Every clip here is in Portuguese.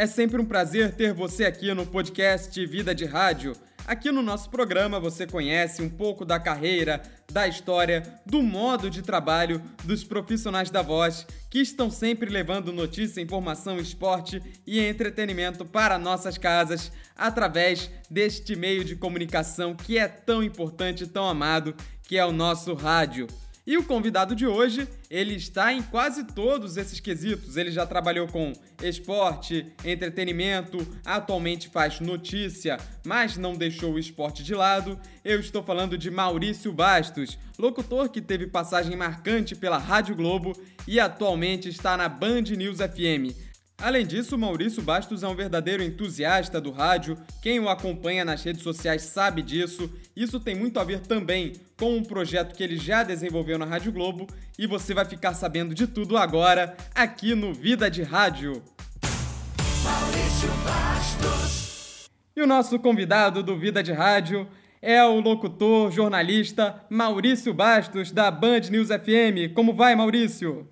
É sempre um prazer ter você aqui no podcast Vida de Rádio. Aqui no nosso programa você conhece um pouco da carreira, da história, do modo de trabalho dos profissionais da voz que estão sempre levando notícia, informação, esporte e entretenimento para nossas casas através deste meio de comunicação que é tão importante, tão amado, que é o nosso rádio. E o convidado de hoje, ele está em quase todos esses quesitos. Ele já trabalhou com esporte, entretenimento, atualmente faz notícia, mas não deixou o esporte de lado. Eu estou falando de Maurício Bastos, locutor que teve passagem marcante pela Rádio Globo e atualmente está na Band News FM. Além disso, Maurício Bastos é um verdadeiro entusiasta do rádio. Quem o acompanha nas redes sociais sabe disso. Isso tem muito a ver também com um projeto que ele já desenvolveu na Rádio Globo e você vai ficar sabendo de tudo agora aqui no Vida de Rádio. Maurício Bastos. E o nosso convidado do Vida de Rádio é o locutor, jornalista Maurício Bastos da Band News FM. Como vai, Maurício?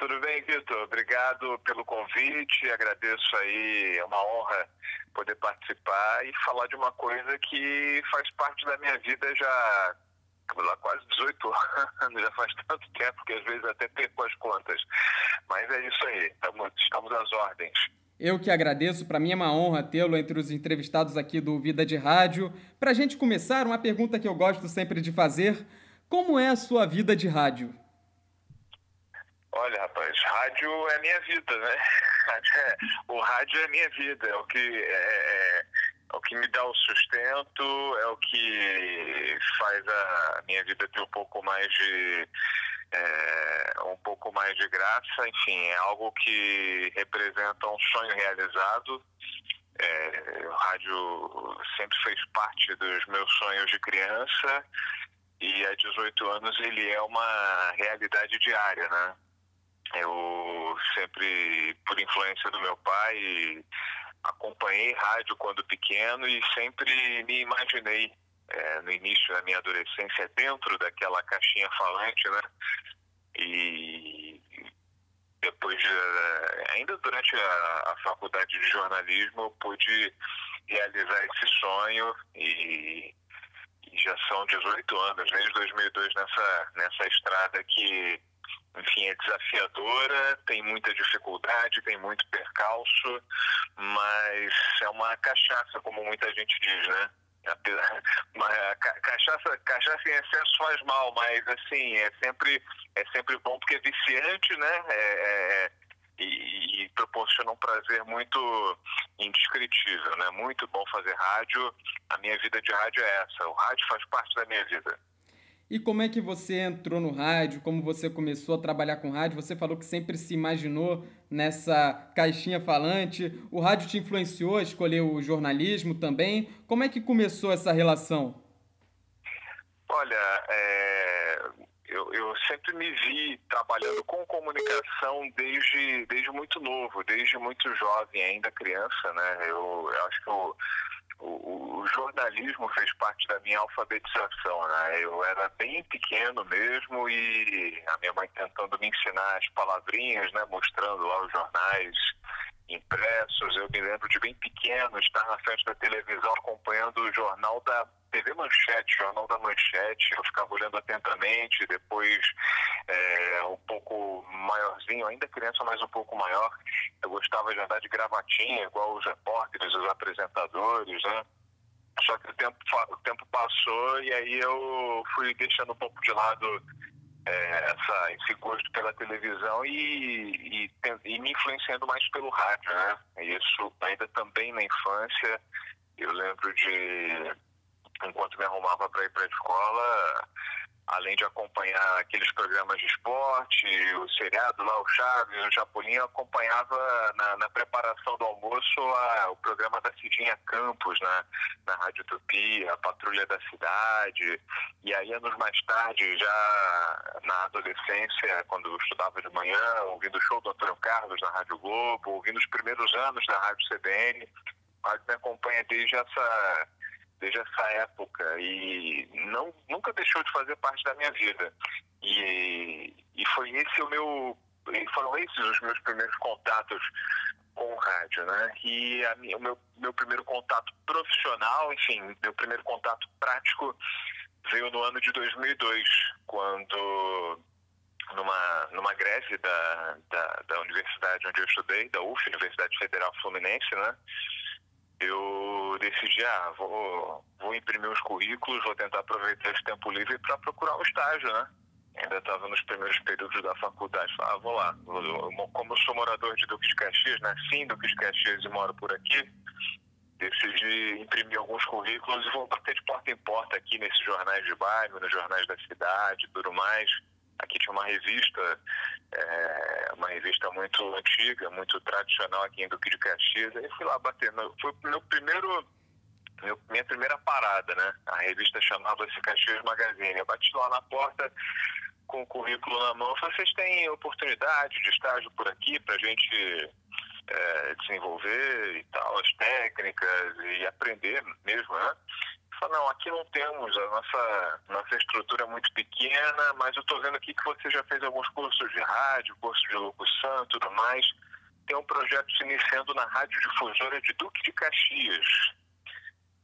Tudo bem, Vitor? Obrigado pelo convite. Agradeço aí, é uma honra poder participar e falar de uma coisa que faz parte da minha vida já há quase 18 anos, já faz tanto tempo que às vezes até perco as contas. Mas é isso aí, estamos, estamos às ordens. Eu que agradeço, para mim é uma honra tê-lo entre os entrevistados aqui do Vida de Rádio. Para a gente começar, uma pergunta que eu gosto sempre de fazer: como é a sua vida de rádio? Olha, rapaz, rádio é minha vida, né? o rádio é minha vida, é o que é, é, é, o que me dá o sustento, é o que faz a minha vida ter um pouco mais de é, um pouco mais de graça, enfim, é algo que representa um sonho realizado. É, o rádio sempre fez parte dos meus sonhos de criança e há 18 anos ele é uma realidade diária, né? Eu sempre, por influência do meu pai, acompanhei rádio quando pequeno e sempre me imaginei é, no início da minha adolescência dentro daquela caixinha falante, né? E depois, ainda durante a, a faculdade de jornalismo, eu pude realizar esse sonho e, e já são 18 anos, desde 2002 nessa, nessa estrada que enfim, é desafiadora, tem muita dificuldade, tem muito percalço, mas é uma cachaça, como muita gente diz, né? cachaça, cachaça em excesso faz mal, mas assim, é sempre, é sempre bom porque é viciante, né? É, é, é e, e, proporciona um prazer muito indescritível, né? Muito bom fazer rádio. A minha vida de rádio é essa. O rádio faz parte da minha vida. E como é que você entrou no rádio? Como você começou a trabalhar com rádio? Você falou que sempre se imaginou nessa caixinha falante. O rádio te influenciou a escolher o jornalismo também? Como é que começou essa relação? Olha, é, eu, eu, sempre me vi trabalhando com comunicação desde, desde muito novo, desde muito jovem, ainda criança, né? Eu, eu acho que o, o, jornalismo fez parte da minha alfabetização, né? Eu era bem pequeno mesmo e a minha mãe tentando me ensinar as palavrinhas, né? Mostrando lá os jornais impressos. Eu me lembro de bem pequeno estar na frente da televisão acompanhando o jornal da TV Manchete, Jornal da Manchete. Eu ficava olhando atentamente. Depois, é, um pouco maiorzinho, ainda criança, mas um pouco maior, eu gostava de andar de gravatinha, igual os repórteres, os apresentadores, né? Só que o tempo, o tempo passou e aí eu fui deixando um pouco de lado é, essa, esse gosto pela televisão e, e, e, me influenciando mais pelo rádio, né? Isso ainda também na infância. Eu lembro de, enquanto me arrumava para ir para a escola, além de acompanhar aqueles programas de esporte, o seriado lá, o Chaves, o Chapolin, eu acompanhava na, na preparação do almoço a, o programa da Cidinha Campos na, na Rádio Tupi, a Patrulha da Cidade, e aí anos mais tarde, já na adolescência, quando eu estudava de manhã, ouvindo o show do Antônio Carlos na Rádio Globo, ouvindo os primeiros anos da Rádio CBN, a me acompanha desde essa desde essa época e não nunca deixou de fazer parte da minha vida e, e foi esse o meu foram esses os meus primeiros contatos com o rádio né? E a, o meu, meu primeiro contato profissional, enfim, meu primeiro contato prático veio no ano de 2002, quando numa, numa greve da, da, da universidade onde eu estudei, da UF, Universidade Federal Fluminense, né? Eu decidi, ah, vou, vou imprimir os currículos, vou tentar aproveitar esse tempo livre para procurar um estágio, né? Ainda estava nos primeiros períodos da faculdade, falava, ah, vou lá. Como eu sou morador de Duque de Caxias, nasci em Duque de Caxias e moro por aqui, decidi imprimir alguns currículos e vou bater de porta em porta aqui nesses jornais de bairro, nos jornais da cidade e tudo mais. Aqui tinha uma revista, é, uma revista muito antiga, muito tradicional aqui em Duque de Caxias. Aí fui lá bater. Foi meu primeiro, meu, minha primeira parada, né? A revista chamava-se Caxias Magazine. Eu bati lá na porta com o currículo na mão. Falei, vocês têm oportunidade de estágio por aqui para a gente é, desenvolver e tal, as técnicas e aprender mesmo, né? Falei, não, aqui não temos, a nossa, nossa estrutura é muito pequena, mas eu estou vendo aqui que você já fez alguns cursos de rádio, curso de locução tudo mais. Tem um projeto se iniciando na Rádio Difusora de Duque de Caxias.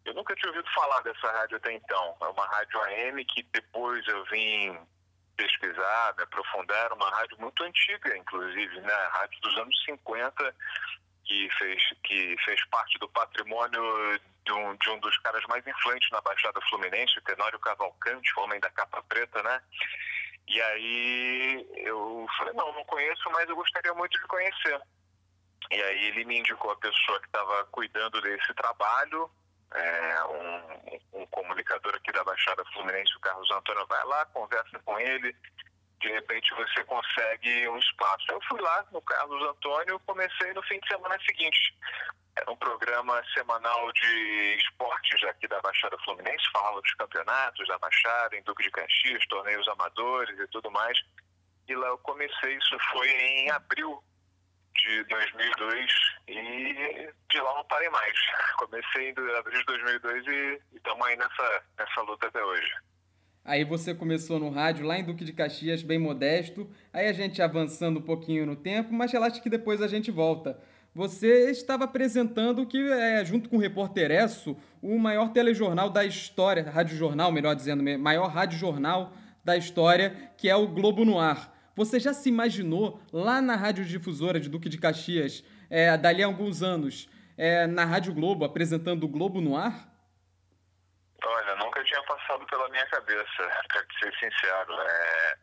Eu nunca tinha ouvido falar dessa rádio até então. É uma rádio AM que depois eu vim pesquisar, me aprofundar, era uma rádio muito antiga, inclusive, né? A rádio dos anos 50, que fez, que fez parte do patrimônio de um, de um dos caras mais influentes na Baixada Fluminense, o Tenório Cavalcante, homem da capa preta, né? E aí eu falei, não, não conheço, mas eu gostaria muito de conhecer. E aí ele me indicou a pessoa que estava cuidando desse trabalho, é, um, um, comunicador aqui da Baixada Fluminense, o Carlos Antônio, vai lá, conversa com ele, de repente você consegue um espaço. Eu fui lá no Carlos Antônio, comecei no fim de semana seguinte. Era um programa semanal de esportes aqui da Baixada Fluminense, falava dos campeonatos da Baixada, em Duque de Caxias, torneios amadores e tudo mais. E lá eu comecei, isso foi em abril de 2002 e de lá não parei mais. Comecei em abril de 2002 e estamos aí nessa, nessa luta até hoje. Aí você começou no rádio lá em Duque de Caxias, bem modesto. Aí a gente avançando um pouquinho no tempo, mas relaxa que depois a gente volta. Você estava apresentando que, é, junto com o Repórter Esso, o maior telejornal da história, rádio jornal, melhor dizendo, maior rádio jornal da história, que é o Globo no Ar. Você já se imaginou lá na Rádio Difusora de Duque de Caxias, é, dali a alguns anos, é, na Rádio Globo, apresentando o Globo no ar? Nunca tinha passado pela minha cabeça, para ser sincero. É,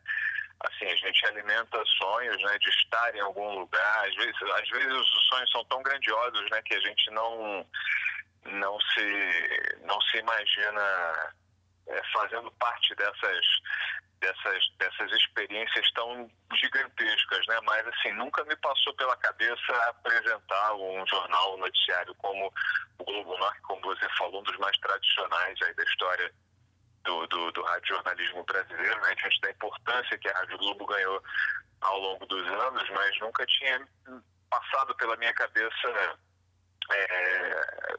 assim, a gente alimenta sonhos, né, de estar em algum lugar. Às vezes, às vezes os sonhos são tão grandiosos, né, que a gente não não se não se imagina é, fazendo parte dessas dessas, dessas experiências tão gigantescas, né? Mas assim, nunca me passou pela cabeça apresentar um jornal, um noticiário como o Globo Norte, como você falou, um dos mais tradicionais aí da história do, do, do radiojornalismo brasileiro, né? Diante da importância que a Rádio Globo ganhou ao longo dos anos, mas nunca tinha passado pela minha cabeça é,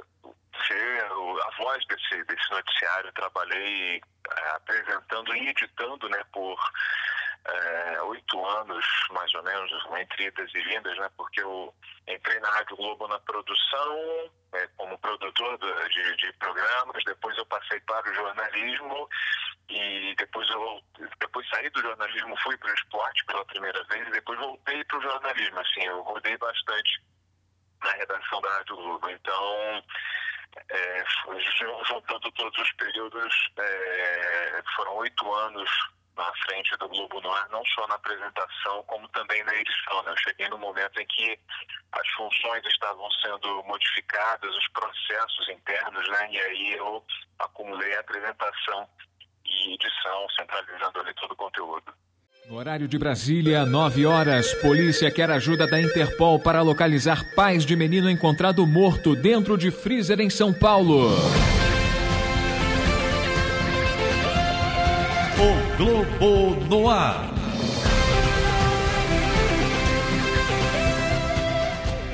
ser a voz desse, desse noticiário. Trabalhei é, apresentando e editando né, por é, oito anos, mais ou menos, entre idas e vindas, né, porque eu entrei na Rádio Globo na produção, é, como produtor de, de, programas, depois eu passei para o jornalismo e depois eu depois saí do jornalismo, fui para o esporte pela primeira vez e depois voltei para o jornalismo. Assim, eu rodei bastante na redação da Rádio Globo. Então, é, juntando todos os períodos, é, foram oito anos na frente do Globo Noir, não só na apresentação, como também na edição. Né? Eu cheguei no momento em que as funções estavam sendo modificadas, os processos internos, né? e aí eu acumulei a apresentação e edição, centralizando ali todo o conteúdo. No horário de Brasília, 9 horas, polícia quer ajuda da Interpol para localizar pais de menino encontrado morto dentro de freezer em São Paulo. O Globo no ar.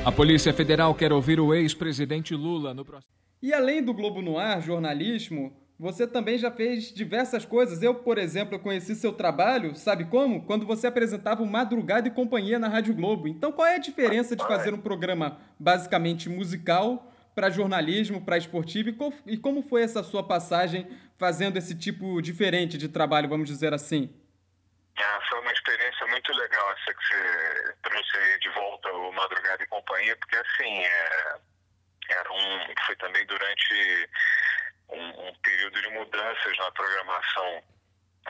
A Polícia Federal quer ouvir o ex-presidente Lula no próximo. E além do Globo no ar, jornalismo, você também já fez diversas coisas. Eu, por exemplo, conheci seu trabalho, sabe como? Quando você apresentava o Madrugada e Companhia na Rádio Globo. Então, qual é a diferença de fazer um programa basicamente musical para jornalismo, para esportivo? E como foi essa sua passagem fazendo esse tipo diferente de trabalho, vamos dizer assim? Ah, foi uma experiência muito legal essa que você trouxe de volta o Madrugada e Companhia, porque assim, é, era um, foi também durante um, um período de mudanças na programação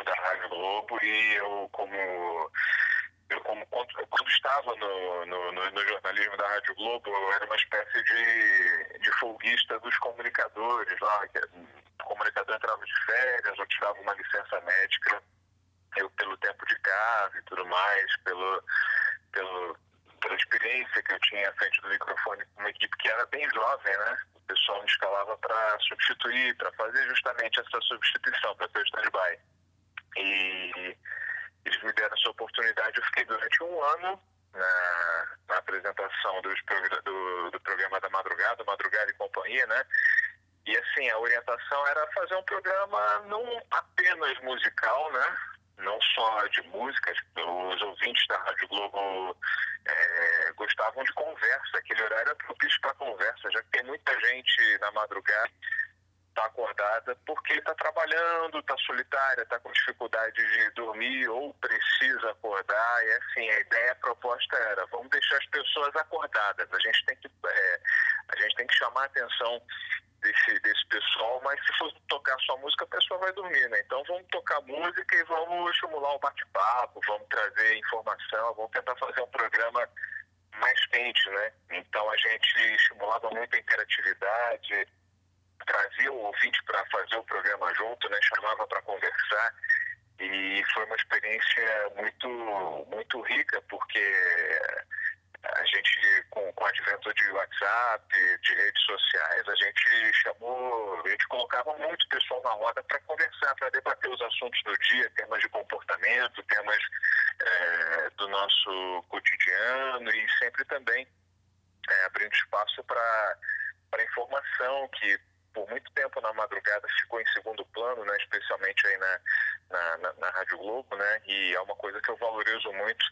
da Rádio Globo e eu como eu como quando estava no, no, no, jornalismo da Rádio Globo eu era uma espécie de, de folguista dos comunicadores lá que o comunicador entrava de férias ou tirava uma licença médica eu pelo tempo de casa e tudo mais pelo pelo pela experiência que eu tinha à frente do microfone com uma equipe que era bem jovem né o pessoal me escalava para substituir, para fazer justamente essa substituição, para ser o stand-by. E eles me deram essa oportunidade, eu fiquei durante um ano na, na apresentação dos, do, do programa da madrugada, Madrugada e Companhia, né? E assim, a orientação era fazer um programa não apenas musical, né? Não só de músicas, os ouvintes da Rádio Globo é, gostavam de conversa, aquele horário era propício para conversa, já que tem muita gente na madrugada está acordada porque está trabalhando, está solitária, está com dificuldade de dormir ou precisa acordar. E assim, a ideia, a proposta era, vamos deixar as pessoas acordadas. A gente tem que, é, a gente tem que chamar a atenção desse, desse pessoal, mas se for tocar só música, a pessoa vai dormir, né? Então vamos tocar música e vamos estimular o bate-papo, vamos trazer informação, vamos tentar fazer um programa mais quente, né? Então a gente estimulava muito a interatividade, trazia o ouvinte para fazer o programa junto, né? Chamava para conversar e foi uma experiência muito muito rica porque a gente, com, com o advento de WhatsApp, de redes sociais, a gente chamou, a gente colocava muito pessoal na roda para conversar, para debater os assuntos do dia, temas de comportamento, temas é, do nosso cotidiano e sempre também é, abrindo espaço para informação que por muito tempo na madrugada ficou em segundo plano, né, especialmente aí na, na, na, na Rádio Globo, né, e é uma coisa que eu valorizo muito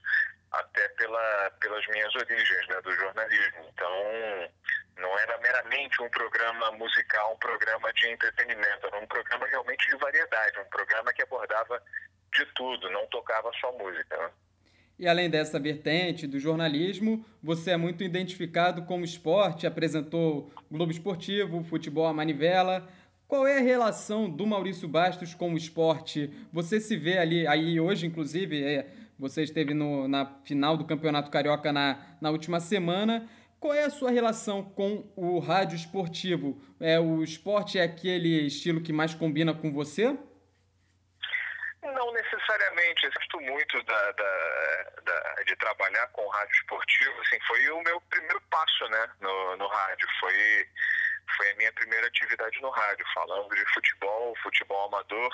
até pela, pelas minhas origens né, do jornalismo. Então, não era meramente um programa musical, um programa de entretenimento, era um programa realmente de variedade, um programa que abordava de tudo, não tocava só música. Né? E além dessa vertente do jornalismo, você é muito identificado com o esporte, apresentou Globo Esportivo, Futebol à Manivela. Qual é a relação do Maurício Bastos com o esporte? Você se vê ali, aí hoje, inclusive, é, você esteve no, na final do Campeonato Carioca na, na última semana. Qual é a sua relação com o rádio esportivo? É, o esporte é aquele estilo que mais combina com você? Não necessariamente. Eu gosto muito da, da, da, de trabalhar com rádio esportivo. Assim, foi o meu primeiro passo né, no, no rádio. Foi, foi a minha primeira atividade no rádio, falando de futebol, futebol amador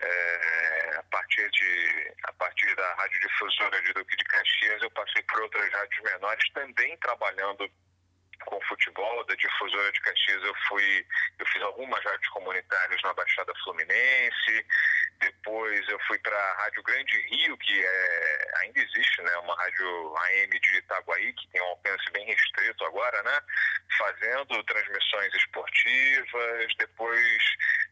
é, a, partir de, a partir da radiodifusora de Duque de Caxias, eu passei por outras rádios menores, também trabalhando com futebol da difusora de Caxias eu fui eu fiz algumas rádios comunitárias na Baixada Fluminense depois eu fui para a Rádio Grande Rio que é, ainda existe né uma rádio AM de Itaguaí que tem um alcance bem restrito agora né fazendo transmissões esportivas depois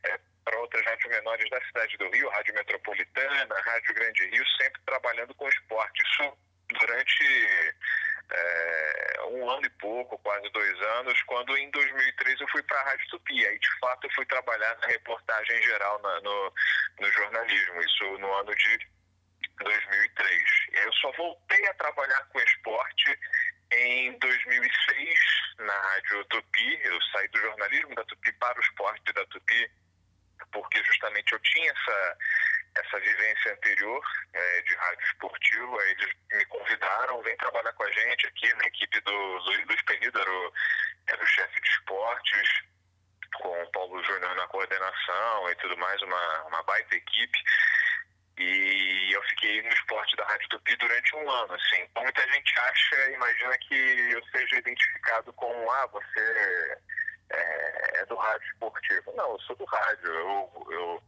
é, para outras rádios menores da cidade do Rio, Rádio Metropolitana, Rádio Grande Rio, sempre trabalhando com esporte. Isso durante é, um ano e pouco, quase dois anos, quando em 2003 eu fui para a Rádio Tupi. Aí, de fato, eu fui trabalhar na reportagem geral na, no, no jornalismo, isso no ano de 2003. E aí eu só voltei a trabalhar com esporte em 2006 na Rádio Tupi. Eu saí do jornalismo da Tupi para o esporte da Tupi porque justamente eu tinha essa, essa vivência anterior é, de rádio esportivo, aí eles me convidaram, vem trabalhar com a gente aqui na equipe do Luiz, Luiz Penido, era o, era o chefe de esportes, com o Paulo Júnior na coordenação e tudo mais, uma, uma baita equipe. E eu fiquei no esporte da Rádio Tupi durante um ano, assim. Muita gente acha, imagina que eu seja identificado com, ah, você é, é, do rádio esportivo. Não, eu sou do rádio. Eu, eu,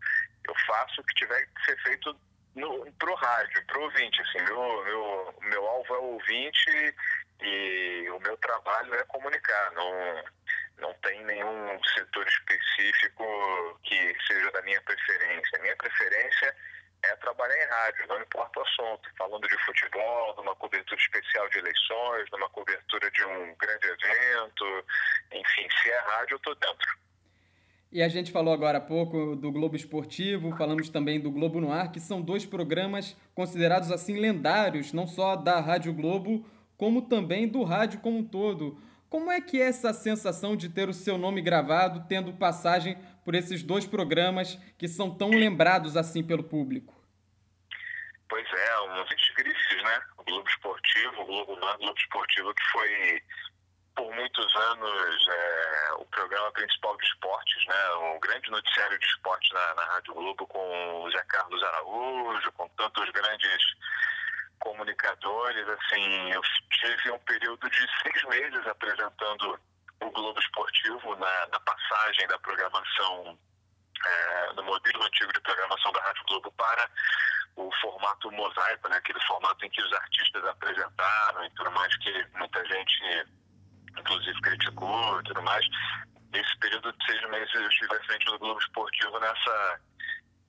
eu faço o que tiver que ser feito no, pro rádio, pro ouvinte. Assim, meu, meu, meu alvo é o ouvinte e o meu trabalho é comunicar. Não, não tem nenhum setor específico que seja da minha preferência. Minha preferência é trabalhar em rádio, não importa o assunto. Falando de futebol, numa cobertura especial de eleições, numa cobertura de um grande evento, enfim, se é rádio, eu estou dentro. E a gente falou agora há pouco do Globo Esportivo, falamos também do Globo no Ar, que são dois programas considerados assim lendários, não só da Rádio Globo, como também do rádio como um todo. Como é que é essa sensação de ter o seu nome gravado, tendo passagem por esses dois programas que são tão lembrados assim pelo público? Pois é, um grifes, né? O Globo Esportivo, o Globo Mar, Globo Esportivo, que foi por muitos anos é, o programa principal de esportes, né? Um grande noticiário de esportes na, na Rádio Globo com o Zé Carlos Araújo, com tantos grandes comunicadores, assim, eu tive um período de seis meses apresentando o Globo Esportivo na, na passagem da programação, é, no modelo antigo de programação da Rádio Globo para o formato mosaico, né, aquele formato em que os artistas apresentaram e tudo mais, que muita gente, inclusive, criticou e tudo mais. Nesse período de seis meses eu estive à frente do Globo Esportivo nessa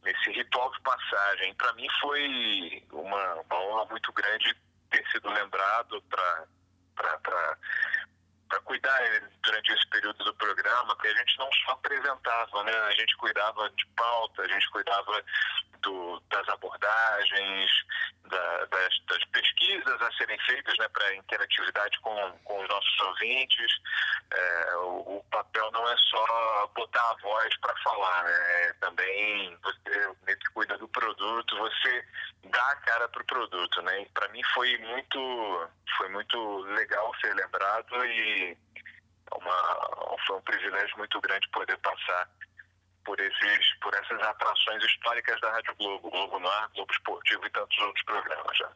nesse ritual de passagem. Para mim foi uma, uma honra muito grande ter sido lembrado para para cuidar durante esse período do programa, que a gente não só apresentava, né? A gente cuidava de pauta, a gente cuidava do, das abordagens, da, das, das, pesquisas a serem feitas né, para interatividade com, com os nossos ouvintes. É, o, o, papel não é só botar a voz para falar, né? É também você cuida do produto, você dá a cara para o produto. Né? Para mim foi muito, foi muito legal ser lembrado e uma, foi um privilégio muito grande poder passar por, esses, por essas atrações históricas da Rádio Globo, Globo Noir, Globo Esportivo e tantos outros programas já.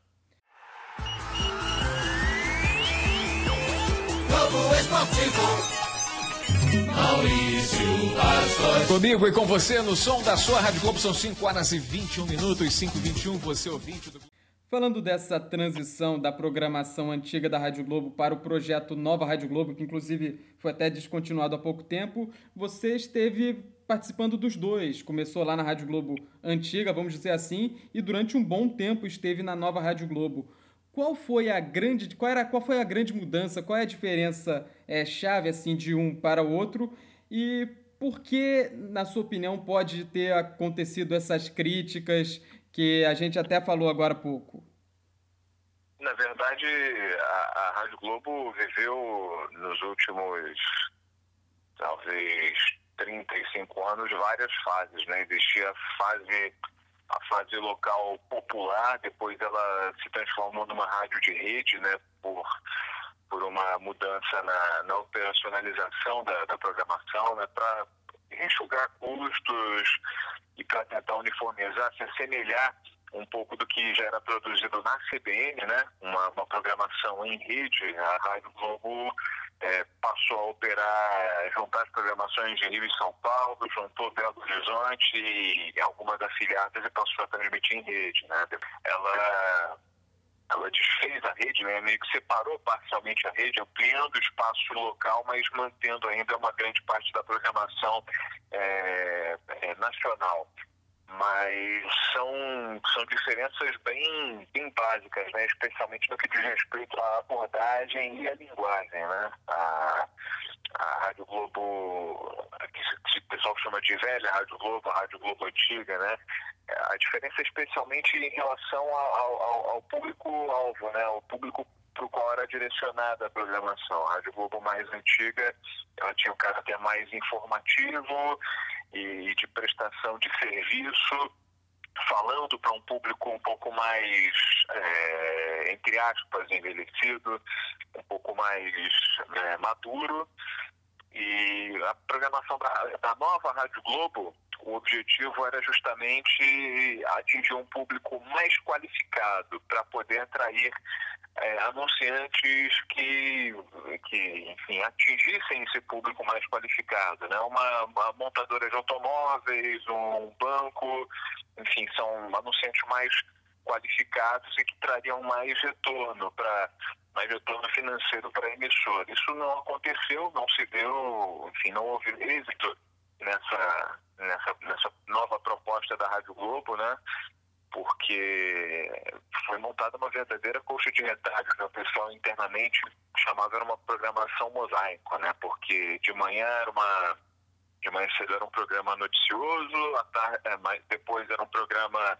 Globo Esportivo. Comigo e com você no som da sua Rádio Globo são 5 horas e 21 minutos, 5 e 21, você ouvinte do... Falando dessa transição da programação antiga da Rádio Globo para o projeto Nova Rádio Globo, que inclusive foi até descontinuado há pouco tempo, você esteve participando dos dois. Começou lá na Rádio Globo antiga, vamos dizer assim, e durante um bom tempo esteve na Nova Rádio Globo. Qual foi a grande, qual era, qual foi a grande mudança? Qual é a diferença é, chave assim de um para o outro? E por que, na sua opinião, pode ter acontecido essas críticas que a gente até falou agora há pouco? Na verdade, a, a Rádio Globo viveu nos últimos, talvez, 35 anos várias fases, né? Existia a fase a fase local popular, depois ela se transformou numa rádio de rede, né, por, por uma mudança na, na operacionalização da, da programação, né, para enxugar custos e para tentar uniformizar, se assemelhar um pouco do que já era produzido na CBN, né? Uma, uma programação em rede. A Rádio Globo é, passou a operar, juntar as programações de Rio e São Paulo, juntou Belo Horizonte e algumas afiliadas e passou a transmitir em rede, né? Ela ela desfez a rede, né? meio que separou parcialmente a rede, ampliando o espaço local, mas mantendo ainda uma grande parte da programação é, é, nacional. Mas são, são diferenças bem, bem básicas, né? especialmente no que diz respeito à abordagem e à linguagem. Né? A, a Rádio Globo, que o pessoal chama de velha Rádio Globo, a Rádio Globo antiga, né? A diferença é especialmente em relação ao, ao, ao público-alvo, né? O público para o qual era direcionada a programação. A Rádio Globo mais antiga, ela tinha um caráter mais informativo e de prestação de serviço, falando para um público um pouco mais, é, entre aspas, envelhecido, um pouco mais é, maduro. E a programação da, da nova Rádio Globo, o objetivo era justamente atingir um público mais qualificado para poder atrair é, anunciantes que, que enfim, atingissem esse público mais qualificado. Né? Uma, uma, montadora de automóveis, um banco, enfim, são anunciantes mais qualificados e que trariam mais retorno para mais retorno financeiro para a emissora. Isso não aconteceu, não se deu, enfim, não houve êxito nessa, nessa, nessa nova proposta da Rádio Globo, né? porque foi montada uma verdadeira colcha de retalho. Né? O pessoal internamente chamava era uma programação mosaico, né? porque de manhã era uma de manhã cedo era um programa noticioso, à tarde, é, depois era um programa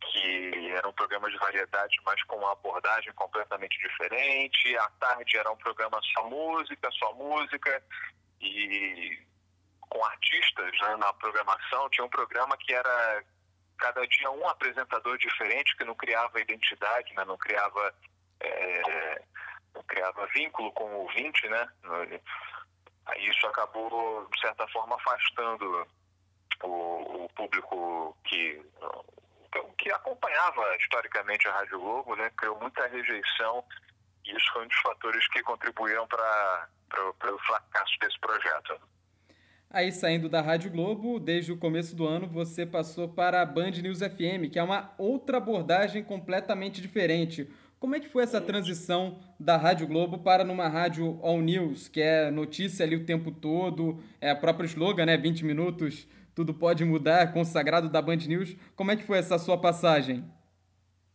que era um programa de variedade, mas com uma abordagem completamente diferente. À tarde era um programa só música, só música e com artistas né, na programação. Tinha um programa que era cada dia um apresentador diferente que não criava identidade, né? não criava é, não criava vínculo com o ouvinte, né? Aí isso acabou de certa forma afastando o, o público que que acompanhava historicamente a Rádio Globo, né? Criou muita rejeição e isso foi um dos fatores que contribuíram para o fracasso desse projeto. Aí, saindo da Rádio Globo, desde o começo do ano, você passou para a Band News FM, que é uma outra abordagem completamente diferente. Como é que foi essa transição da Rádio Globo para numa rádio All News, que é notícia ali o tempo todo, é a própria slogan, né? 20 minutos, tudo pode mudar, consagrado da Band News. Como é que foi essa sua passagem?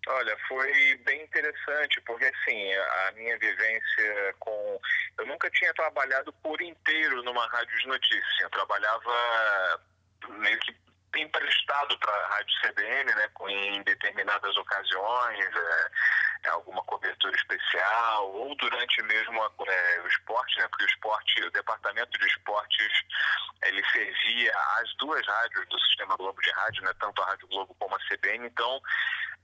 Olha, foi bem interessante, porque assim, a minha vivência com. Eu nunca tinha trabalhado por inteiro numa rádio de notícia. Eu trabalhava meio que emprestado para a Rádio CBN, né, em determinadas ocasiões, é, é, alguma cobertura especial, ou durante mesmo a, é, o esporte, né, porque o esporte, o departamento de esportes, ele servia às duas rádios do Sistema Globo de Rádio, né, tanto a Rádio Globo como a CBN, então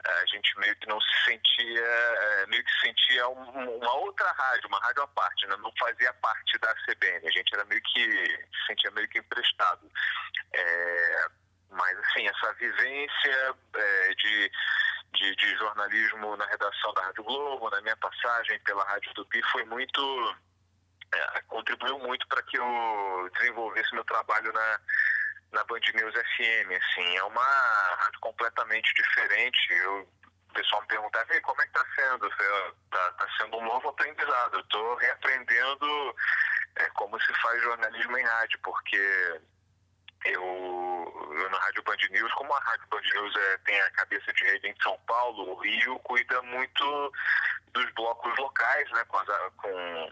a gente meio que não se sentia, é, meio que sentia uma outra rádio, uma rádio à parte, né? não fazia parte da CBN, a gente era meio que, se sentia meio que emprestado. É, mas, assim, essa vivência é, de, de, de, jornalismo na redação da Rádio Globo, na minha passagem pela Rádio Tupi, foi muito. É, contribuiu muito para que eu desenvolvesse meu trabalho na na Band News FM, assim, é uma rádio completamente diferente. Eu, o pessoal me perguntava, como é que está sendo? Está tá sendo um novo aprendizado. Eu estou reaprendendo é, como se faz jornalismo em rádio, porque eu, eu na Rádio Band News, como a Rádio Band News é, tem a cabeça de rede em São Paulo, o Rio cuida muito dos blocos locais, né, com, as, com,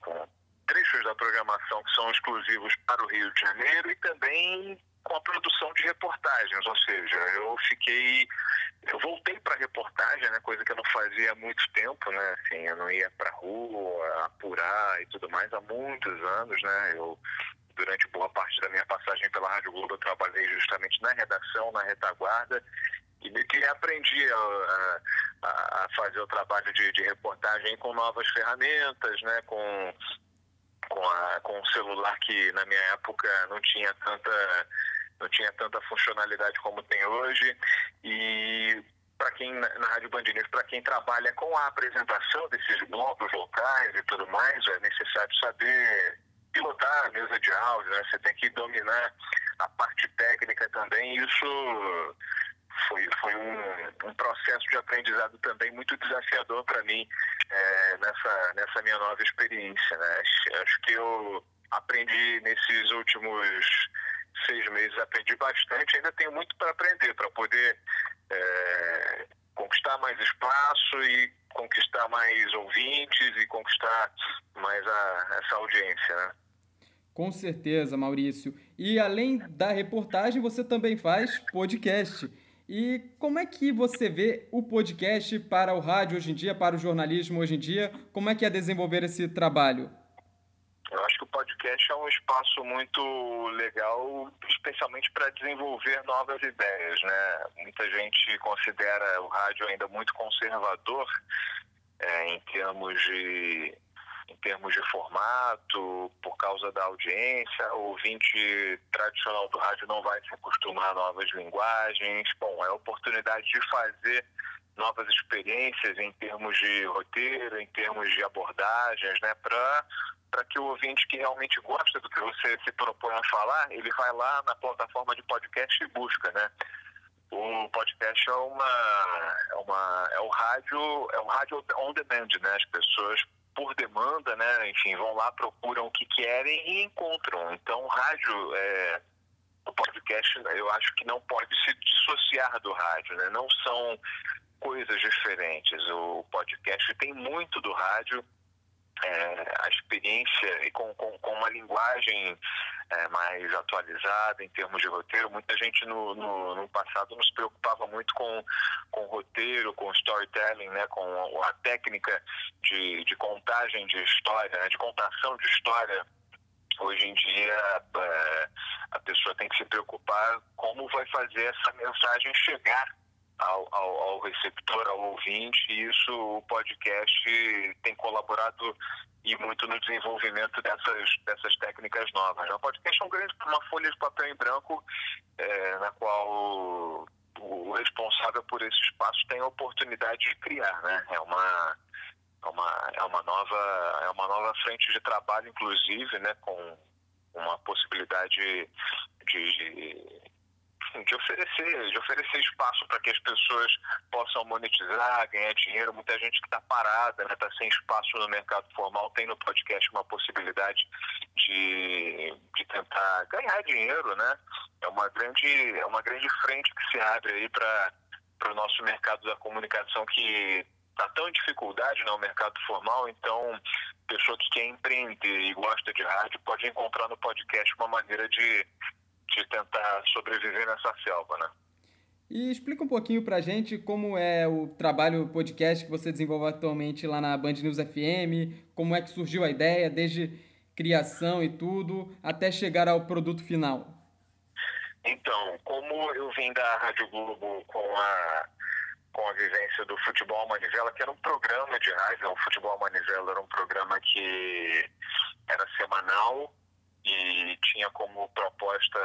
com trechos da programação que são exclusivos para o Rio de Janeiro e também com a produção de reportagens, ou seja, eu fiquei, eu voltei para reportagem, né, coisa que eu não fazia há muito tempo, né, assim, eu não ia para rua apurar e tudo mais há muitos anos, né, eu durante boa parte da minha passagem pela Rádio Globo eu trabalhei justamente na redação, na retaguarda e meio que aprendi a, a, a fazer o trabalho de, de reportagem com novas ferramentas, né, com com, a, com um celular que na minha época não tinha tanta não tinha tanta funcionalidade como tem hoje e para quem na Rádio Band para quem trabalha com a apresentação desses blocos locais e tudo mais, é necessário saber pilotar a mesa de áudio, né? Você tem que dominar a parte técnica também. Isso foi, foi um, um processo de aprendizado também muito desafiador para mim é, nessa, nessa minha nova experiência. Né? Acho que eu aprendi nesses últimos seis meses, aprendi bastante, ainda tenho muito para aprender, para poder é, conquistar mais espaço e conquistar mais ouvintes e conquistar mais a, essa audiência. Né? Com certeza, Maurício. E além da reportagem, você também faz podcast. E como é que você vê o podcast para o rádio hoje em dia, para o jornalismo hoje em dia? Como é que é desenvolver esse trabalho? Eu acho que o podcast é um espaço muito legal, especialmente para desenvolver novas ideias, né? Muita gente considera o rádio ainda muito conservador é, em termos de em termos de formato, por causa da audiência, o ouvinte tradicional do rádio não vai se acostumar a novas linguagens. Bom, é a oportunidade de fazer novas experiências em termos de roteiro, em termos de abordagens, né, para para que o ouvinte que realmente gosta do que você se propõe a falar, ele vai lá na plataforma de podcast e busca, né? O podcast é uma, é uma é o rádio é um rádio on demand, né? As pessoas por demanda, né? Enfim, vão lá procuram o que querem e encontram. Então, rádio é o podcast, eu acho que não pode se dissociar do rádio, né? Não são coisas diferentes. O podcast tem muito do rádio é, a experiência e com, com, com uma linguagem é, mais atualizada em termos de roteiro. Muita gente no, no, no, passado nos preocupava muito com, com roteiro, com storytelling, né, com a técnica de, de contagem de história, né, de contação de história. Hoje em dia, é, a pessoa tem que se preocupar como vai fazer essa mensagem chegar ao, ao, ao, receptor, ao ouvinte, e isso o podcast tem colaborado e muito no desenvolvimento dessas, dessas técnicas novas. O podcast é um grande, uma folha de papel em branco é, na qual o, o, responsável por esse espaço tem a oportunidade de criar, né? É uma é uma, é uma nova é uma nova frente de trabalho, inclusive, né? Com uma possibilidade de, de de oferecer, de oferecer espaço para que as pessoas possam monetizar, ganhar dinheiro. Muita gente que está parada, está né, tá sem espaço no mercado formal, tem no podcast uma possibilidade de, de tentar ganhar dinheiro, né? É uma grande, é uma grande frente que se abre aí para o nosso mercado da comunicação que está tão em dificuldade, né, o mercado formal, então pessoa que quer empreender e gosta de rádio pode encontrar no podcast uma maneira de de tentar sobreviver nessa selva, né? E explica um pouquinho pra gente como é o trabalho podcast que você desenvolve atualmente lá na Band News FM, como é que surgiu a ideia, desde criação e tudo, até chegar ao produto final. Então, como eu vim da Rádio Globo com a, com a vivência do Futebol Manivela, que era um programa de rádio, o Futebol Manivela era um programa que era semanal, e tinha como proposta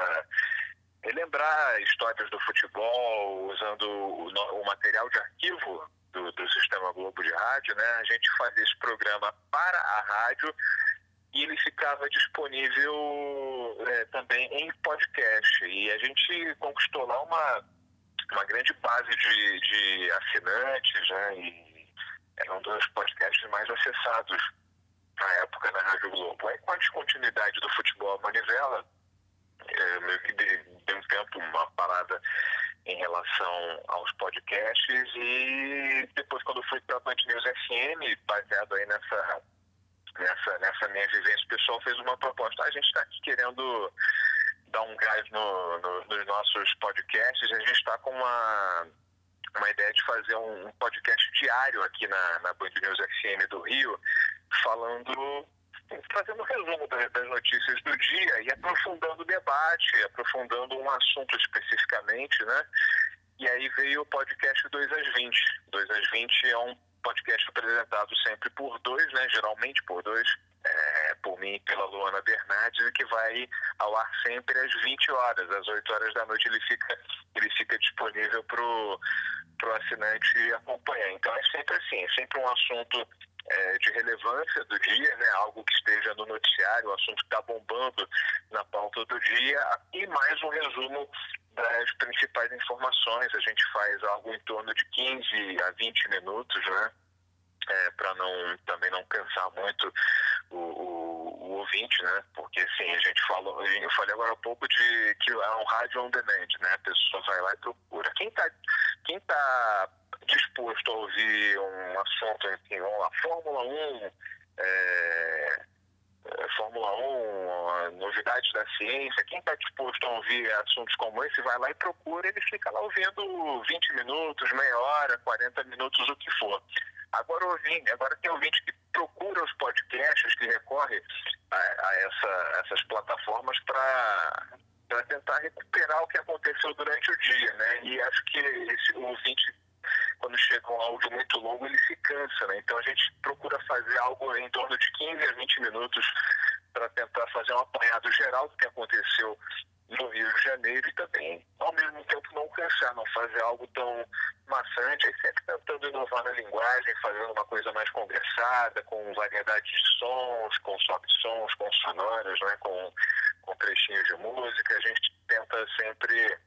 relembrar histórias do futebol usando o, o material de arquivo do, do, Sistema Globo de Rádio, né? A gente fazia esse programa para a rádio e ele ficava disponível é, também em podcast. E a gente conquistou lá uma, uma grande base de, de assinantes, né? E era um dos podcasts mais acessados na época na Rádio Globo. Aí com a descontinuidade do futebol manivela, é, meio que deu um tempo uma parada em relação aos podcasts e depois quando fui para a Band News FM, baseado aí nessa, nessa, nessa minha vivência pessoal, fez uma proposta. a gente está aqui querendo dar um gás no, no, nos nossos podcasts, a gente está com uma, uma ideia de fazer um podcast diário aqui na, na Band News FM do Rio, falando, fazendo um resumo das notícias do dia e aprofundando o debate, aprofundando um assunto especificamente, né? E aí veio o podcast 2 às 20. 2 às 20 é um podcast apresentado sempre por dois, né? Geralmente por dois, é, por mim e pela Luana Bernardes, que vai ao ar sempre às 20 horas. Às 8 horas da noite ele fica, ele fica disponível para o assinante acompanhar. Então é sempre assim, é sempre um assunto é, de relevância do dia, né, algo que esteja no noticiário, o assunto que está bombando na pauta do dia, e mais um resumo das principais informações. A gente faz algo em torno de 15 a 20 minutos, né? É, para não também não cansar muito o, o, o, ouvinte, né? Porque assim, a gente falou, eu falei agora há pouco de que é um rádio on demand, né? A pessoa vai lá e procura. Quem está quem tá disposto a ouvir um assunto, enfim, vamos lá, Fórmula 1, é, é, Fórmula 1, novidades da ciência, quem está disposto a ouvir assuntos como esse, vai lá e procura, ele fica lá ouvindo 20 minutos, meia hora, 40 minutos, o que for. Agora ouvinte, agora tem ouvinte que procura os podcasts, que recorre a, a essa, essas plataformas para para tentar recuperar o que aconteceu durante o dia, né? E acho que esse ouvinte quando chega um áudio muito longo, ele se cansa, né? Então a gente procura fazer algo em torno de 15 a 20 minutos para tentar fazer um apanhado geral do que aconteceu no Rio de Janeiro e também, ao mesmo tempo, não cansar, não fazer algo tão maçante, sempre tentando inovar na linguagem, fazendo uma coisa mais conversada, com variedade de sons, com sobe-sons, com sonoras, né, com, com trechinhos de música. A gente tenta sempre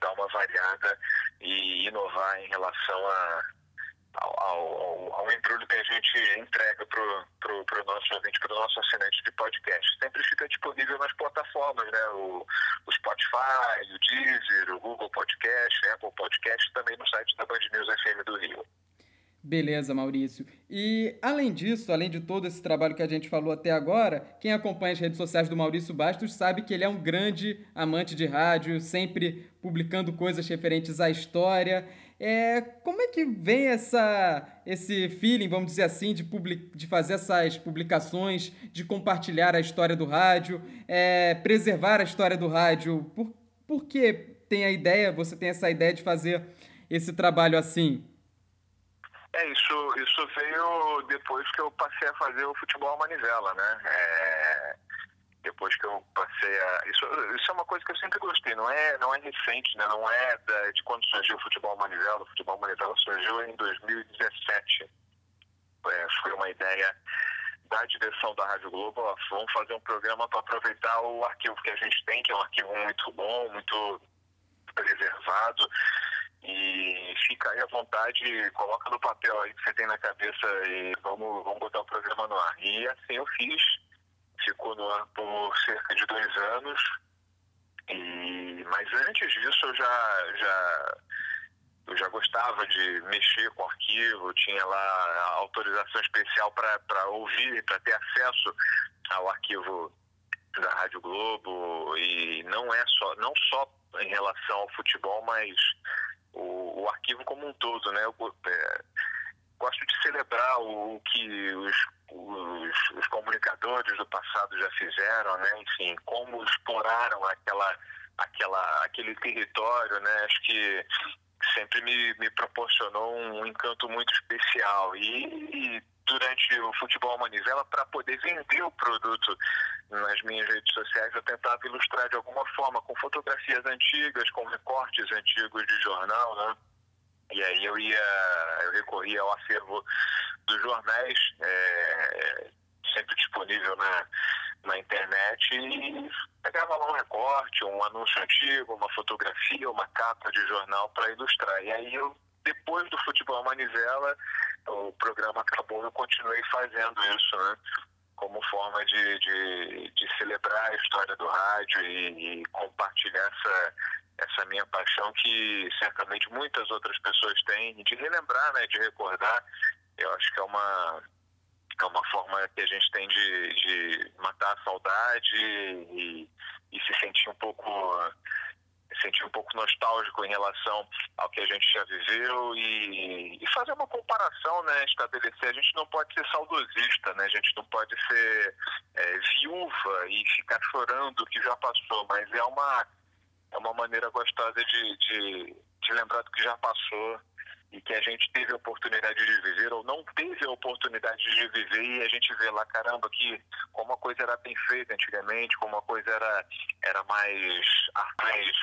dar uma variada e inovar em relação a ao, ao, ao embrulho que a gente entrega para o nosso ouvinte, para o nosso assinante de podcast. Sempre fica disponível nas plataformas, né? O, o Spotify, o Deezer, o Google Podcast, Apple Podcast, também no site da Band News FM do Rio. Beleza, Maurício. E além disso, além de todo esse trabalho que a gente falou até agora, quem acompanha as redes sociais do Maurício Bastos sabe que ele é um grande amante de rádio, sempre publicando coisas referentes à história. É, como é que vem essa, esse feeling, vamos dizer assim, de, public, de fazer essas publicações, de compartilhar a história do rádio, é, preservar a história do rádio? Por, por que tem a ideia, você tem essa ideia de fazer esse trabalho assim? É, isso, isso veio depois que eu passei a fazer o futebol manivela, né? É, depois que eu passei a. Isso, isso é uma coisa que eu sempre gostei, não é, não é recente, né? não é da, de quando surgiu o futebol manivela. O futebol manivela surgiu em 2017. É, foi uma ideia da direção da Rádio Globo, ó, vamos fazer um programa para aproveitar o arquivo que a gente tem, que é um arquivo muito bom, muito preservado. E fica aí à vontade, coloca no papel aí que você tem na cabeça e vamos, vamos botar o programa no ar. E assim eu fiz ficou no ar por cerca de dois anos. E, mas antes disso eu já, já, eu já gostava de mexer com arquivo, tinha lá autorização especial para ouvir, para ter acesso ao arquivo da Rádio Globo e não é só não só em relação ao futebol, mas o, o arquivo como um todo, né? Eu, é, gosto de celebrar o que os, os, os, comunicadores do passado já fizeram, né? Enfim, como exploraram aquela, aquela, aquele território, né? Acho que sempre me, me proporcionou um encanto muito especial. E, e durante o futebol manivela, para poder vender o produto nas minhas redes sociais, eu tentava ilustrar de alguma forma, com fotografias antigas, com recortes antigos de jornal, né? E aí eu ia, eu recorria ao acervo dos jornais, é, sempre disponível na, na internet, e pegava lá um recorte, um anúncio antigo, uma fotografia, uma capa de jornal para ilustrar. E aí eu, depois do futebol manivela, o programa acabou, eu continuei fazendo isso, né? Como forma de, de, de celebrar a história do rádio e, e compartilhar essa essa minha paixão que certamente muitas outras pessoas têm de relembrar, né, de recordar. Eu acho que é uma é uma forma que a gente tem de, de matar a saudade e, e se sentir um pouco sentir um pouco nostálgico em relação ao que a gente já viveu e, e, fazer uma comparação, né? Estabelecer. A gente não pode ser saudosista, né? A gente não pode ser é, viúva e ficar chorando o que já passou, mas é uma é uma maneira gostosa de, de, de lembrar do que já passou e que a gente teve a oportunidade de viver ou não teve a oportunidade de viver e a gente vê lá, caramba, que como a coisa era bem feita antigamente, como a coisa era, era mais, mais,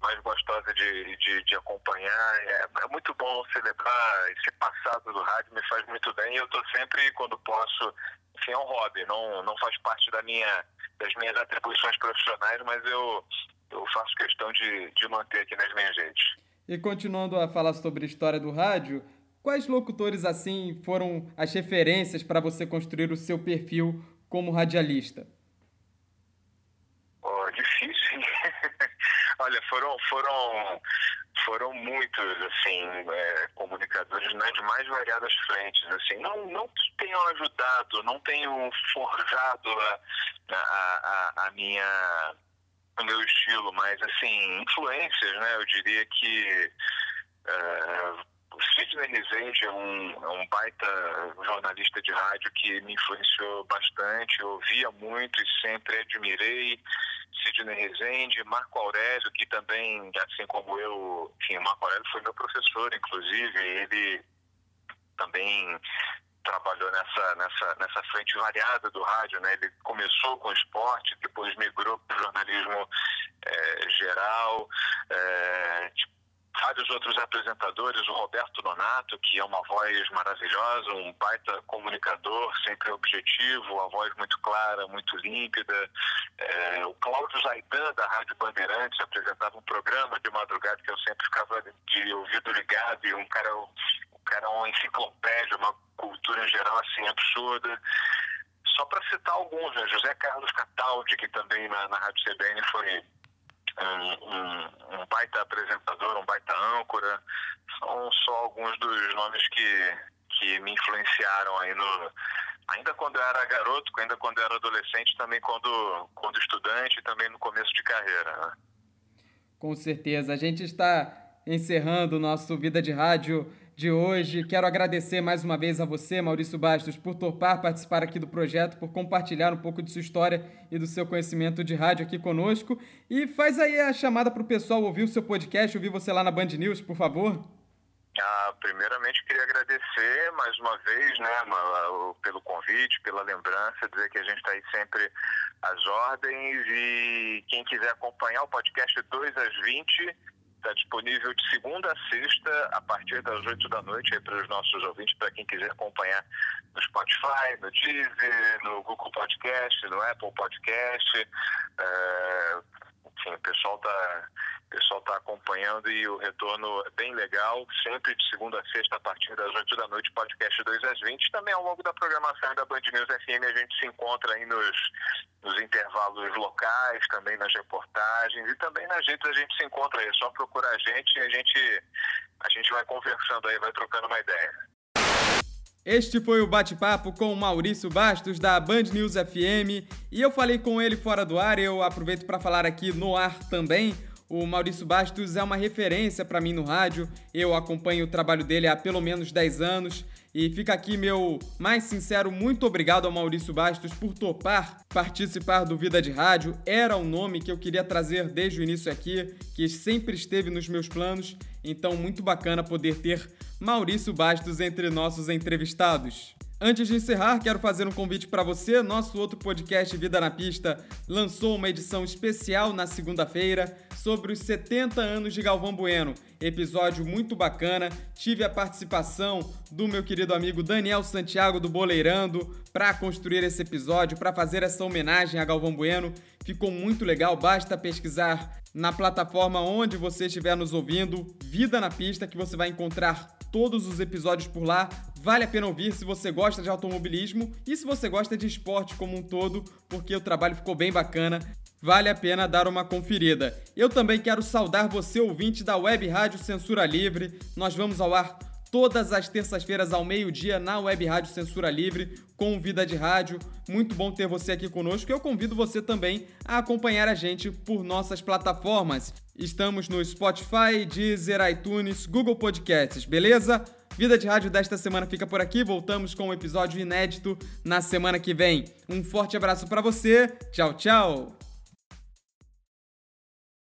mais gostosa de, de, de acompanhar. É, é, muito bom celebrar esse passado do rádio, me faz muito bem e eu estou sempre, quando posso, enfim, é um hobby, não, não faz parte da minha, das minhas atribuições profissionais, mas eu eu faço questão de, de manter aqui nas minhas redes. E continuando a falar sobre a história do rádio, quais locutores assim foram as referências para você construir o seu perfil como radialista? Olha, foram foram foram muitos assim é, comunicadores nas mais variadas frentes assim não não tenham ajudado não tenham forjado a, a, a, a minha o meu estilo, mas assim, influências, né? Eu diria que uh, o Sidney Rezende é um, é um baita jornalista de rádio que me influenciou bastante, eu ouvia muito e sempre admirei. Sidney Rezende, Marco Aurélio, que também, assim como eu, enfim, Marco Aurélio foi meu professor, inclusive, ele também trabalhou nessa, nessa, nessa frente variada do rádio, né? Ele começou com esporte, depois migrou para o jornalismo é, geral, é, tipo, vários outros apresentadores, o Roberto Nonato, que é uma voz maravilhosa, um baita comunicador, sempre objetivo, a voz muito clara, muito límpida. É, o Cláudio Zaidan, da Rádio Bandeirantes, apresentava um programa de madrugada que eu sempre ficava de ouvido ligado, e um cara, um cara uma enciclopédia, uma cultura em geral assim absurda. Só para citar alguns, né? José Carlos Cataldi, que também na, na Rádio CBN foi um, um, baita apresentador, um baita âncora. São só alguns dos nomes que, que me influenciaram aí no. Ainda quando eu era garoto, ainda quando eu era adolescente, também quando, quando estudante, também no começo de carreira. Né? Com certeza. A gente está encerrando o nosso Vida de Rádio de hoje. Quero agradecer mais uma vez a você, Maurício Bastos, por topar participar aqui do projeto, por compartilhar um pouco de sua história e do seu conhecimento de rádio aqui conosco. E faz aí a chamada para o pessoal ouvir o seu podcast, ouvir você lá na Band News, por favor. Ah, primeiramente queria agradecer mais uma vez, né, pelo convite, pela lembrança, dizer que a gente está aí sempre às ordens e quem quiser acompanhar o podcast 2 às 20 Está disponível de segunda a sexta, a partir das 8 da noite, para os nossos ouvintes, para quem quiser acompanhar no Spotify, no Deezer, no Google Podcast, no Apple Podcast. É, o pessoal está pessoal está acompanhando e o retorno é bem legal, sempre de segunda a sexta, a partir das 8 da noite, podcast 2 às 20. Também ao longo da programação da Band News FM a gente se encontra aí nos, nos intervalos locais, também nas reportagens e também nas redes a gente se encontra aí. É só procurar a gente e a gente, a gente vai conversando aí, vai trocando uma ideia. Este foi o bate-papo com Maurício Bastos da Band News FM e eu falei com ele fora do ar, eu aproveito para falar aqui no ar também. O Maurício Bastos é uma referência para mim no rádio. Eu acompanho o trabalho dele há pelo menos 10 anos. E fica aqui meu mais sincero muito obrigado ao Maurício Bastos por topar participar do Vida de Rádio. Era um nome que eu queria trazer desde o início aqui, que sempre esteve nos meus planos. Então, muito bacana poder ter Maurício Bastos entre nossos entrevistados. Antes de encerrar, quero fazer um convite para você. Nosso outro podcast Vida na Pista lançou uma edição especial na segunda-feira sobre os 70 anos de Galvão Bueno. Episódio muito bacana. Tive a participação do meu querido amigo Daniel Santiago do Boleirando para construir esse episódio, para fazer essa homenagem a Galvão Bueno. Ficou muito legal, basta pesquisar na plataforma onde você estiver nos ouvindo, Vida na Pista, que você vai encontrar todos os episódios por lá. Vale a pena ouvir se você gosta de automobilismo e se você gosta de esporte como um todo, porque o trabalho ficou bem bacana. Vale a pena dar uma conferida. Eu também quero saudar você, ouvinte da Web Rádio Censura Livre. Nós vamos ao ar todas as terças-feiras ao meio-dia na Web Rádio Censura Livre com Vida de Rádio. Muito bom ter você aqui conosco. Eu convido você também a acompanhar a gente por nossas plataformas. Estamos no Spotify, Deezer, iTunes, Google Podcasts, beleza? Vida de Rádio desta semana fica por aqui. Voltamos com um episódio inédito na semana que vem. Um forte abraço para você. Tchau, tchau.